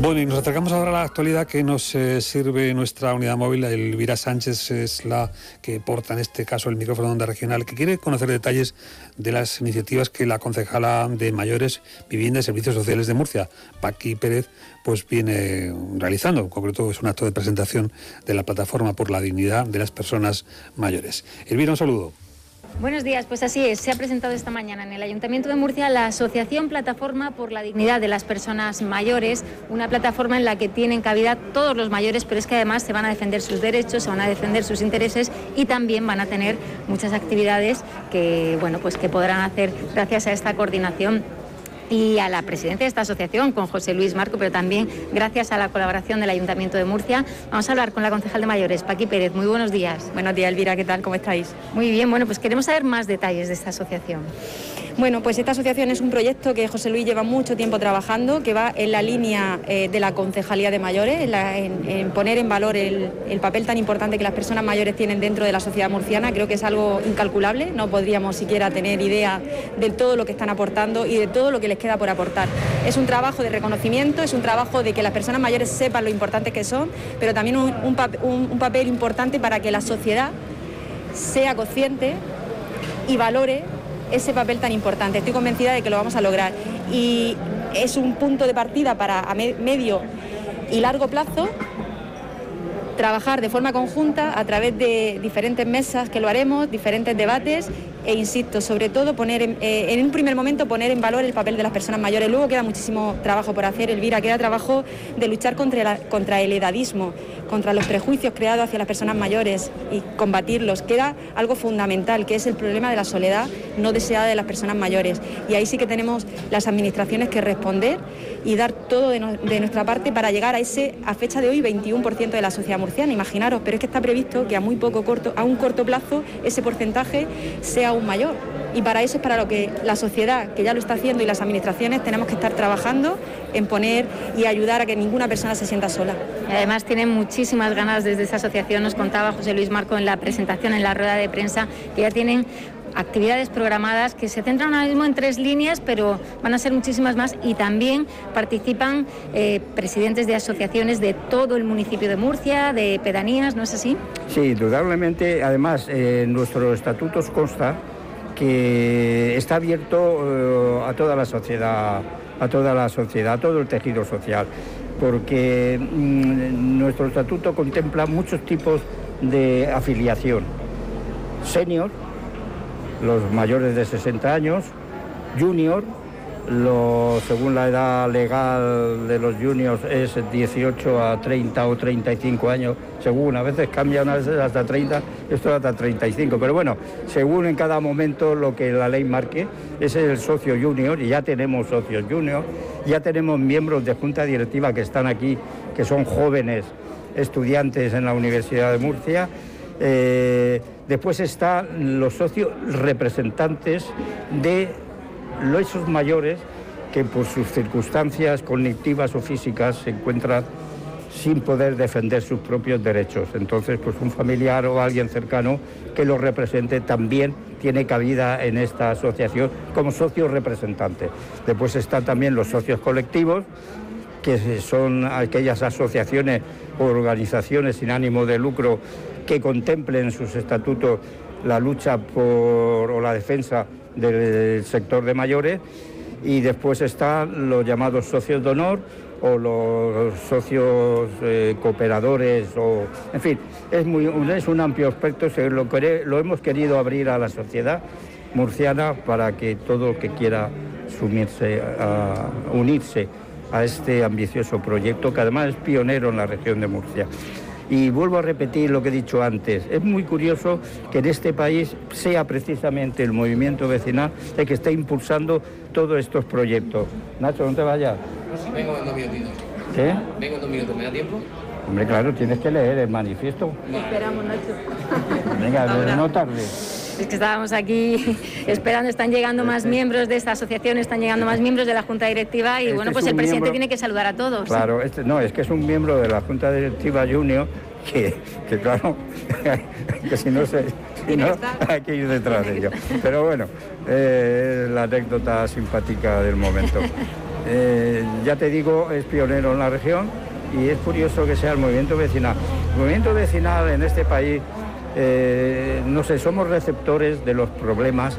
Bueno, y nos acercamos ahora a la actualidad que nos eh, sirve nuestra unidad móvil. Elvira Sánchez es la que porta en este caso el micrófono de onda regional, que quiere conocer detalles de las iniciativas que la concejala de mayores, vivienda y servicios sociales de Murcia, Paqui Pérez, pues viene realizando. En concreto es un acto de presentación de la plataforma por la dignidad de las personas mayores. Elvira, un saludo. Buenos días, pues así es. Se ha presentado esta mañana en el Ayuntamiento de Murcia la Asociación Plataforma por la Dignidad de las Personas Mayores, una plataforma en la que tienen cabida todos los mayores, pero es que además se van a defender sus derechos, se van a defender sus intereses y también van a tener muchas actividades que, bueno, pues que podrán hacer gracias a esta coordinación y a la presidencia de esta asociación, con José Luis Marco, pero también gracias a la colaboración del Ayuntamiento de Murcia. Vamos a hablar con la concejal de mayores, Paqui Pérez. Muy buenos días. Buenos días, Elvira, ¿qué tal? ¿Cómo estáis? Muy bien, bueno, pues queremos saber más detalles de esta asociación. Bueno, pues esta asociación es un proyecto que José Luis lleva mucho tiempo trabajando, que va en la línea eh, de la concejalía de mayores, en, poner en valor el, papel tan importante que las personas mayores tienen dentro de la sociedad murciana. Creo que es algo incalculable, no podríamos siquiera tener idea de todo lo que están aportando y de todo lo que les queda por aportar. Es un trabajo de reconocimiento, es un trabajo de que las personas mayores sepan lo importantes que son, pero también un papel importante para que la sociedad sea consciente y valore ese papel tan importante. Estoy convencida de que lo vamos a lograr y es un punto de partida para a medio y largo plazo trabajar de forma conjunta a través de diferentes mesas que lo haremos, diferentes debates e insisto, sobre todo poner en, eh, un primer momento poner en valor el papel de las personas mayores. Luego queda muchísimo trabajo por hacer, Elvira, queda trabajo de luchar contra, contra el edadismo, contra los prejuicios creados hacia las personas mayores y combatirlos. Queda algo fundamental, que es el problema de la soledad no deseada de las personas mayores. Y ahí sí que tenemos las administraciones que responder y dar todo de, nuestra parte para llegar a ese, a fecha de hoy, 21% de la sociedad murciana. Imaginaros, pero es que está previsto que a muy poco corto, a un corto plazo, ese porcentaje sea aún mayor. Y para eso es para lo que la sociedad, que ya lo está haciendo, y las administraciones tenemos que estar trabajando en poner y ayudar a que ninguna persona se sienta sola. además tienen muchísimas ganas desde esa asociación, nos contaba José Luis Marco en la presentación, en la rueda de prensa, que ya tienen actividades programadas que se centran ahora mismo en tres líneas, pero van a ser muchísimas más y también participan eh, presidentes de asociaciones de todo el municipio de Murcia, de pedanías, ¿no es así? Sí, indudablemente. Además, en nuestros consta que está abierto eh, a toda la sociedad, a toda la sociedad, a todo el tejido social, porque mm, nuestro estatuto contempla muchos tipos de afiliación. Senior, los mayores de 60 años, junior, lo, según la edad legal de los juniors es 18 a 30 o 35 años, según, a veces cambian a veces hasta 30, esto hasta 35, pero bueno, según en cada momento lo que la ley marque, ese es el socio junior y ya tenemos socios junior, ya tenemos miembros de junta directiva que están aquí, que son jóvenes estudiantes en la Universidad de Murcia. Eh, Después están los socios representantes de esos mayores que por sus circunstancias cognitivas o físicas se encuentran sin poder defender sus propios derechos. Entonces, pues un familiar o alguien cercano que los represente también tiene cabida en esta asociación como socio representante. Después están también los socios colectivos, que son aquellas asociaciones o organizaciones sin ánimo de lucro que contemplen en sus estatutos la lucha por, o la defensa del sector de mayores y después están los llamados socios de honor o los socios eh, cooperadores o en fin es muy es un amplio aspecto lo, lo hemos querido abrir a la sociedad murciana para que todo el que quiera sumirse a unirse a este ambicioso proyecto que además es pionero en la región de Murcia. Y vuelvo a repetir lo que he dicho antes. Es muy curioso que en este país sea precisamente el movimiento vecinal el que está impulsando todos estos proyectos. Nacho, no te vayas. vengo en dos minutitos. ¿Qué? Vengo en dos minutos, ¿me da tiempo? Hombre, claro, tienes que leer el manifiesto. Esperamos, Nacho. Venga, no tarde. Es que estábamos aquí esperando, están llegando más miembros de esta asociación, están llegando más miembros de la Junta Directiva y este bueno, pues el presidente tiene que saludar a todos. Claro, este, no, es que es un miembro de la Junta Directiva Junior que, claro, que si no se... hay que ir detrás de ello. Pero bueno, eh, la anécdota simpática del momento. eh, ya te digo, es pionero en la región y es curioso que sea el movimiento vecinal. El movimiento vecinal en este país, eh, no sé, somos receptores de los problemas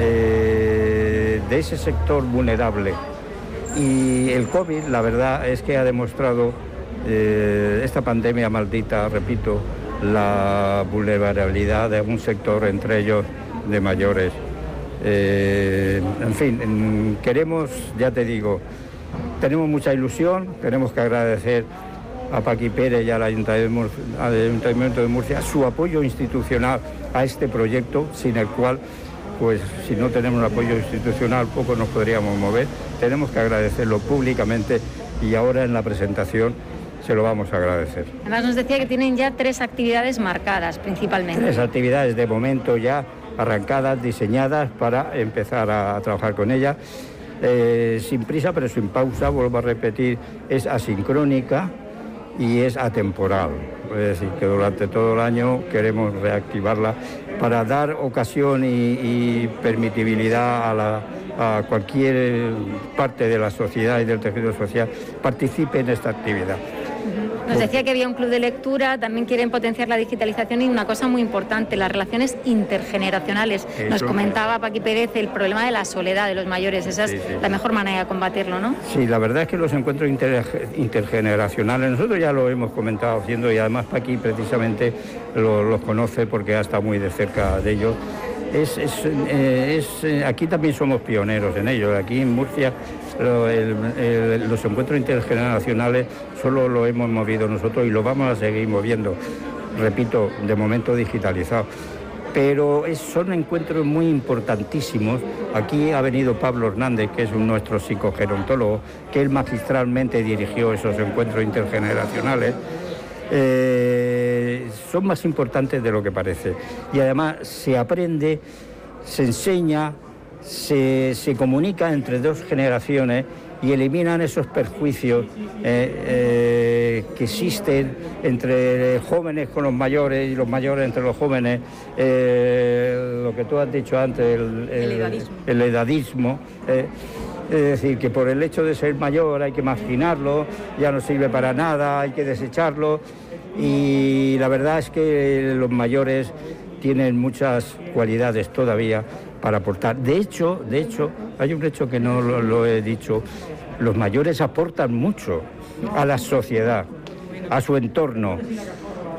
eh, de ese sector vulnerable. Y el COVID, la verdad, es que ha demostrado esta pandemia maldita, repito, la vulnerabilidad de un sector, entre ellos de mayores. Eh, en fin, queremos, ya te digo, tenemos mucha ilusión, tenemos que agradecer a Paqui Pérez y al Ayuntamiento de Murcia su apoyo institucional a este proyecto, sin el cual, pues si no tenemos un apoyo institucional, poco nos podríamos mover. Tenemos que agradecerlo públicamente y ahora en la presentación se lo vamos a agradecer. Además nos decía que tienen ya tres actividades marcadas principalmente. Tres actividades de momento ya arrancadas, diseñadas para empezar a, trabajar con ella. Eh, sin prisa pero sin pausa, vuelvo a repetir, es asincrónica y es atemporal. Es decir, que durante todo el año queremos reactivarla para dar ocasión y, permitibilidad a, a cualquier parte de la sociedad y del tejido social participe en esta actividad. Nos decía que había un club de lectura, también quieren potenciar la digitalización y una cosa muy importante, las relaciones intergeneracionales. Nos comentaba Paqui Pérez el problema de la soledad de los mayores, esa es la mejor manera de combatirlo, ¿no? Sí, la verdad es que los encuentros intergeneracionales, nosotros ya lo hemos comentado haciendo y además Paqui precisamente los conoce porque ha estado muy de cerca de ellos es, eh, eh, aquí también somos pioneros en ello. Aquí en Murcia los encuentros intergeneracionales solo lo hemos movido nosotros y lo vamos a seguir moviendo. Repito, de momento digitalizado. Pero son encuentros muy importantísimos. Aquí ha venido Pablo Hernández, que es un, nuestro psicogerontólogo, que él magistralmente dirigió esos encuentros intergeneracionales. Eh, son más importantes de lo que parece. Y además se aprende, se enseña, se, comunica entre dos generaciones y eliminan esos perjuicios eh, eh, que existen entre jóvenes con los mayores y los mayores entre los jóvenes, lo que tú has dicho antes, el, edadismo. Es decir, que por el hecho de ser mayor hay que marginarlo, ya no sirve para nada, hay que desecharlo y la verdad es que los mayores tienen muchas cualidades todavía para aportar. De hecho, de hecho, hay un hecho que no lo, he dicho, los mayores aportan mucho a la sociedad, a su entorno.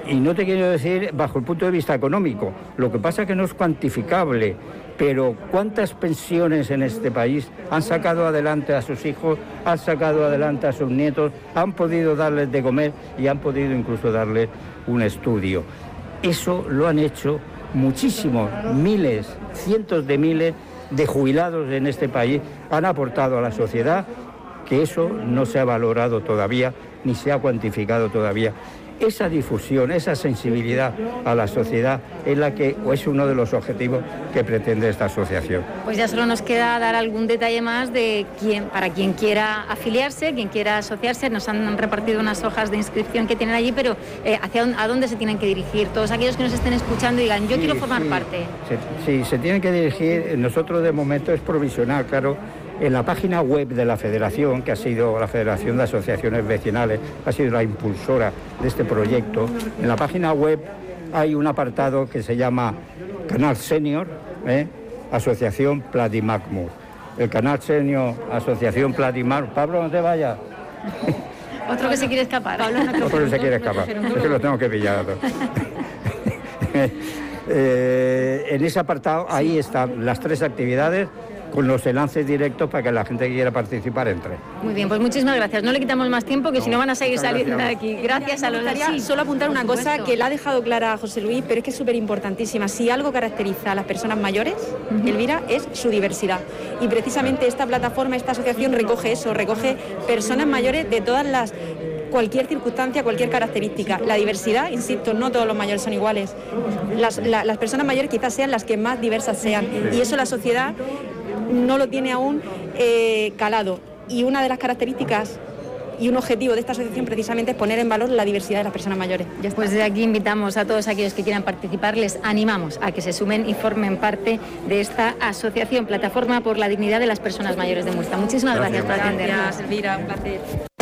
Y no te quiero decir bajo el punto de vista económico, lo que pasa es que no es cuantificable, pero ¿cuántas pensiones en este país han sacado adelante a sus hijos, han sacado adelante a sus nietos, han podido darles de comer y han podido incluso darles un estudio? Eso lo han hecho muchísimos, miles, cientos de miles de jubilados en este país, han aportado a la sociedad que eso no se ha valorado todavía ni se ha cuantificado todavía esa difusión, esa sensibilidad a la sociedad es la que es uno de los objetivos que pretende esta asociación. Pues ya solo nos queda dar algún detalle más de quién, para quien quiera afiliarse, quien quiera asociarse. Nos han repartido unas hojas de inscripción que tienen allí, pero eh, hacia a dónde se tienen que dirigir todos aquellos que nos estén escuchando y digan yo quiero formar parte. sí, se tienen que dirigir. Nosotros de momento es provisional, claro en la página web de la Federación, que ha sido la Federación de Asociaciones Vecinales, ha sido la impulsora de este proyecto, en la página web hay un apartado que se llama Canal Senior, ¿eh? Asociación Platimacmur. El Canal Senior Asociación Platimacmur. Pablo, no te vayas. Otro que se quiere escapar. Otro que se quiere escapar. Es que lo tengo que pillar. Eh, en ese apartado ahí están las tres actividades con los enlaces directos para que la gente que quiera participar entre. Muy bien, pues muchísimas gracias. No le quitamos más tiempo, que si no van a seguir saliendo de aquí. Gracias a los Sí, solo apuntar una cosa que le ha dejado clara a José Luis, pero es que es súper importantísima. Si algo caracteriza a las personas mayores, Elvira, es su diversidad. Y precisamente esta plataforma, esta asociación recoge eso, recoge personas mayores de todas las cualquier circunstancia, cualquier característica. La diversidad, insisto, no todos los mayores son iguales. Las, las personas mayores quizás sean las que más diversas sean. Y eso la sociedad no lo tiene aún eh, calado. Y una de las características y un objetivo de esta asociación precisamente es poner en valor la diversidad de las personas mayores. Pues desde aquí invitamos a todos aquellos que quieran participar, les animamos a que se sumen y formen parte de esta asociación, Plataforma por la Dignidad de las Personas Mayores de Murcia. Muchísimas gracias, por atendernos. Gracias, Elvira, un placer.